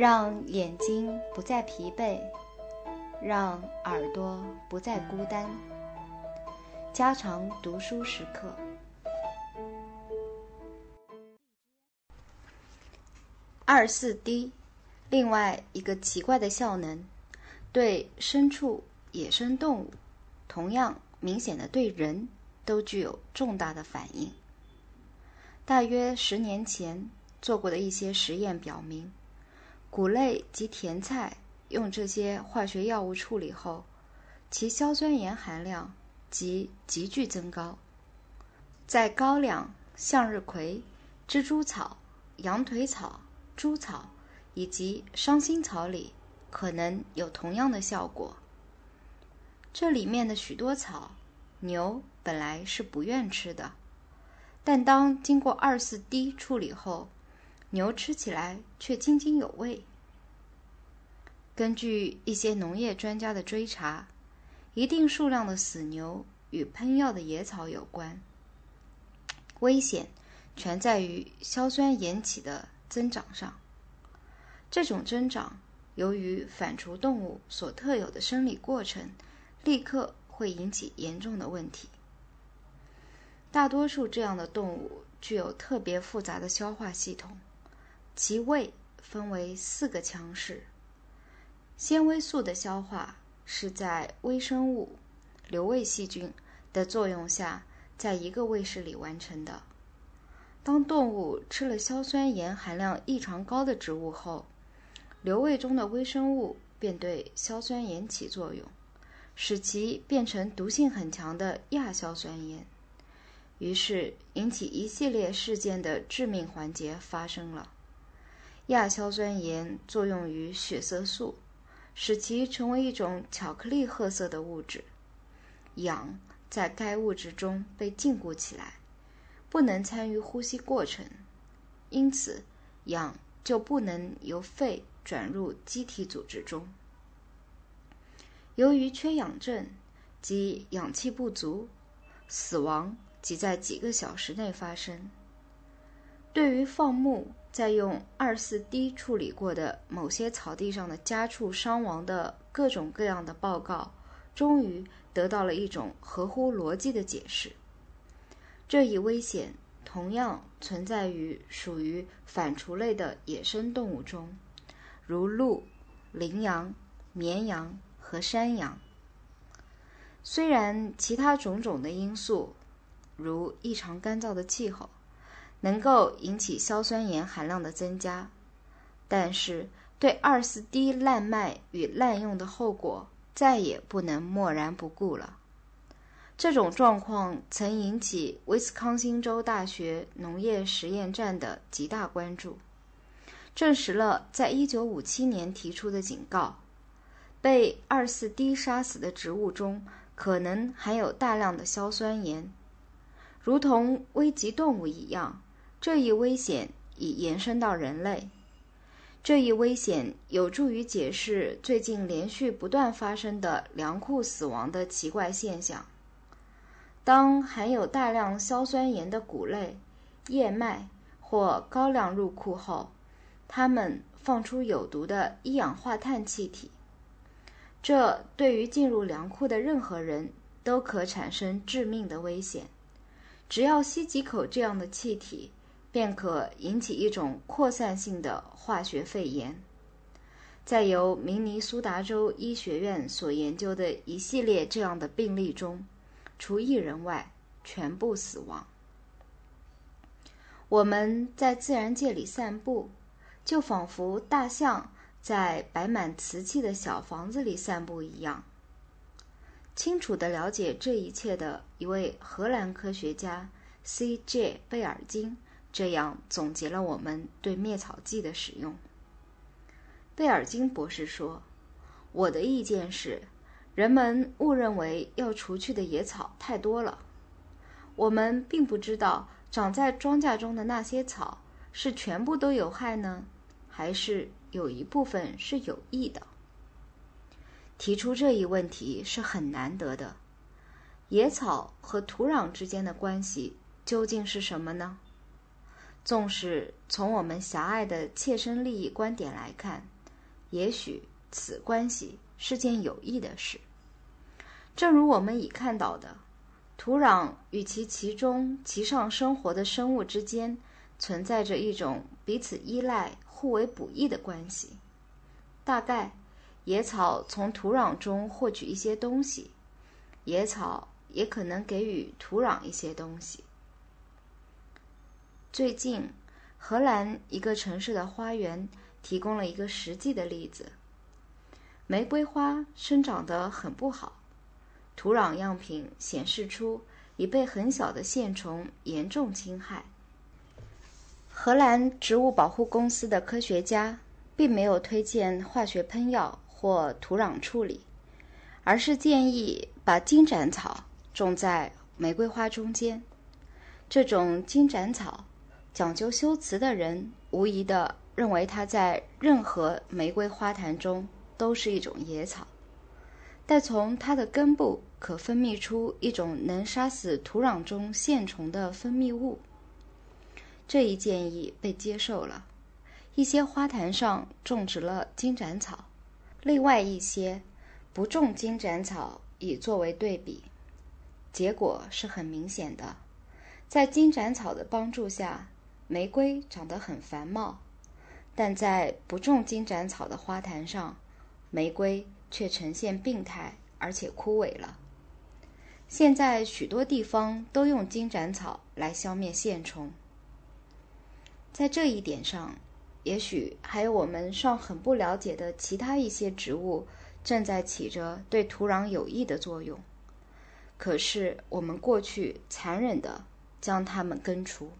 让眼睛不再疲惫，让耳朵不再孤单。加长读书时刻。二四 D，另外一个奇怪的效能，对牲畜、野生动物，同样明显的对人都具有重大的反应。大约十年前做过的一些实验表明。谷类及甜菜用这些化学药物处理后，其硝酸盐含量即急剧增高。在高粱、向日葵、蜘蛛草、羊腿草、猪草以及伤心草里，可能有同样的效果。这里面的许多草，牛本来是不愿吃的，但当经过二四 D 处理后，牛吃起来却津津有味。根据一些农业专家的追查，一定数量的死牛与喷药的野草有关。危险全在于硝酸盐起的增长上。这种增长由于反刍动物所特有的生理过程，立刻会引起严重的问题。大多数这样的动物具有特别复杂的消化系统。其胃分为四个腔室，纤维素的消化是在微生物瘤胃细菌的作用下，在一个胃室里完成的。当动物吃了硝酸盐含量异常高的植物后，瘤胃中的微生物便对硝酸盐起作用，使其变成毒性很强的亚硝酸盐，于是引起一系列事件的致命环节发生了。亚硝酸盐作用于血色素，使其成为一种巧克力褐色的物质。氧在该物质中被禁锢起来，不能参与呼吸过程，因此氧就不能由肺转入机体组织中。由于缺氧症及氧气不足，死亡即在几个小时内发生。对于放牧在用二四 D 处理过的某些草地上的家畜伤亡的各种各样的报告，终于得到了一种合乎逻辑的解释。这一危险同样存在于属于反刍类的野生动物中，如鹿、羚羊、绵羊和山羊。虽然其他种种的因素，如异常干燥的气候，能够引起硝酸盐含量的增加，但是对二四 D 滥卖与滥用的后果再也不能漠然不顾了。这种状况曾引起威斯康星州大学农业实验站的极大关注，证实了在1957年提出的警告：被二四 D 杀死的植物中可能含有大量的硝酸盐，如同危急动物一样。这一危险已延伸到人类。这一危险有助于解释最近连续不断发生的粮库死亡的奇怪现象。当含有大量硝酸盐的谷类、燕麦或高粱入库后，它们放出有毒的一氧化碳气体。这对于进入粮库的任何人都可产生致命的危险。只要吸几口这样的气体。便可引起一种扩散性的化学肺炎。在由明尼苏达州医学院所研究的一系列这样的病例中，除一人外，全部死亡。我们在自然界里散步，就仿佛大象在摆满瓷器的小房子里散步一样。清楚地了解这一切的一位荷兰科学家 C.J. 贝尔金。这样总结了我们对灭草剂的使用。贝尔金博士说：“我的意见是，人们误认为要除去的野草太多了。我们并不知道长在庄稼中的那些草是全部都有害呢，还是有一部分是有益的。提出这一问题是很难得的。野草和土壤之间的关系究竟是什么呢？”纵使从我们狭隘的切身利益观点来看，也许此关系是件有益的事。正如我们已看到的，土壤与其其中其上生活的生物之间存在着一种彼此依赖、互为补益的关系。大概，野草从土壤中获取一些东西，野草也可能给予土壤一些东西。最近，荷兰一个城市的花园提供了一个实际的例子：玫瑰花生长得很不好。土壤样品显示出已被很小的线虫严重侵害。荷兰植物保护公司的科学家并没有推荐化学喷药或土壤处理，而是建议把金盏草种在玫瑰花中间。这种金盏草，讲究修辞的人无疑地认为它在任何玫瑰花坛中都是一种野草。但从它的根部可分泌出一种能杀死土壤中线虫的分泌物。这一建议被接受了，一些花坛上种植了金盏草，另外一些不种金盏草，以作为对比。结果是很明显的，在金盏草的帮助下，玫瑰长得很繁茂；但在不种金盏草的花坛上，玫瑰。却呈现病态，而且枯萎了。现在许多地方都用金盏草来消灭线虫。在这一点上，也许还有我们尚很不了解的其他一些植物正在起着对土壤有益的作用。可是我们过去残忍地将它们根除。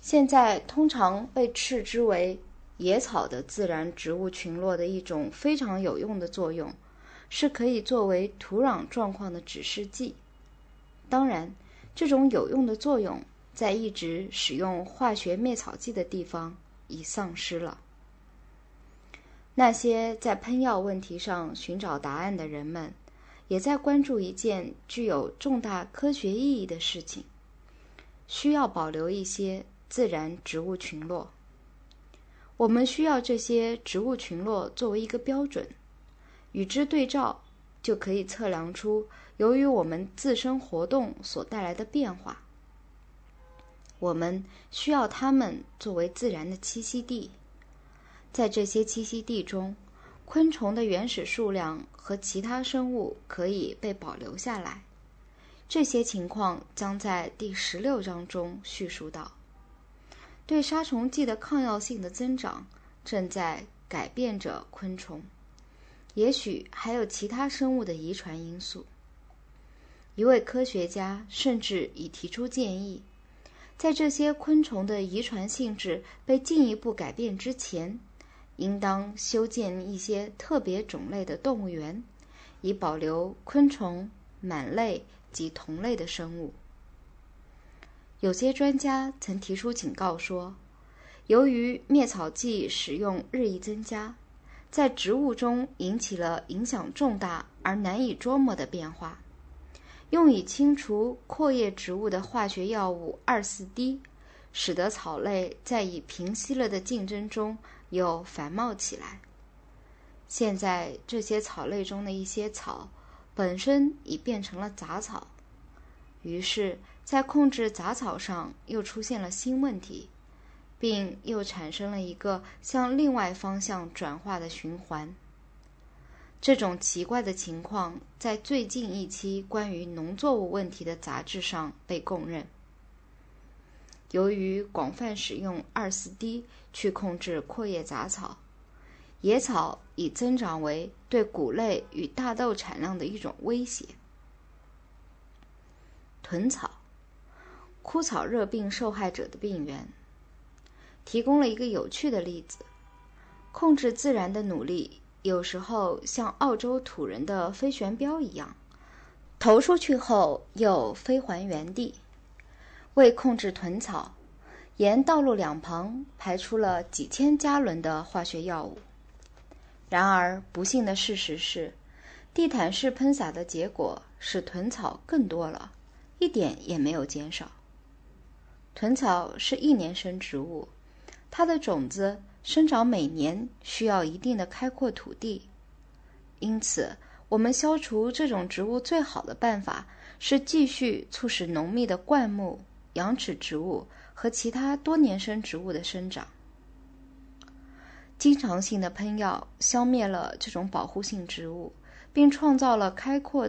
现在通常被斥之为。野草的自然植物群落的一种非常有用的作用，是可以作为土壤状况的指示剂。当然，这种有用的作用在一直使用化学灭草剂的地方已丧失了。那些在喷药问题上寻找答案的人们，也在关注一件具有重大科学意义的事情：需要保留一些自然植物群落。我们需要这些植物群落作为一个标准，与之对照，就可以测量出由于我们自身活动所带来的变化。我们需要它们作为自然的栖息地，在这些栖息地中，昆虫的原始数量和其他生物可以被保留下来。这些情况将在第十六章中叙述到。对杀虫剂的抗药性的增长正在改变着昆虫，也许还有其他生物的遗传因素。一位科学家甚至已提出建议，在这些昆虫的遗传性质被进一步改变之前，应当修建一些特别种类的动物园，以保留昆虫、螨类及同类的生物。有些专家曾提出警告说，由于灭草剂使用日益增加，在植物中引起了影响重大而难以捉摸的变化。用以清除阔叶植物的化学药物二四 D，使得草类在已平息了的竞争中又繁茂起来。现在，这些草类中的一些草本身已变成了杂草，于是。在控制杂草上又出现了新问题，并又产生了一个向另外方向转化的循环。这种奇怪的情况在最近一期关于农作物问题的杂志上被供认。由于广泛使用二四 D 去控制阔叶杂草，野草已增长为对谷类与大豆产量的一种威胁。豚草。枯草热病受害者的病源，提供了一个有趣的例子：控制自然的努力，有时候像澳洲土人的飞旋镖一样，投出去后又飞还原地。为控制豚草，沿道路两旁排出了几千加仑的化学药物。然而，不幸的事实是，地毯式喷洒的结果使豚草更多了，一点也没有减少。豚草是一年生植物，它的种子生长每年需要一定的开阔土地，因此，我们消除这种植物最好的办法是继续促使浓密的灌木、羊齿植物和其他多年生植物的生长。经常性的喷药消灭了这种保护性植物，并创造了开阔。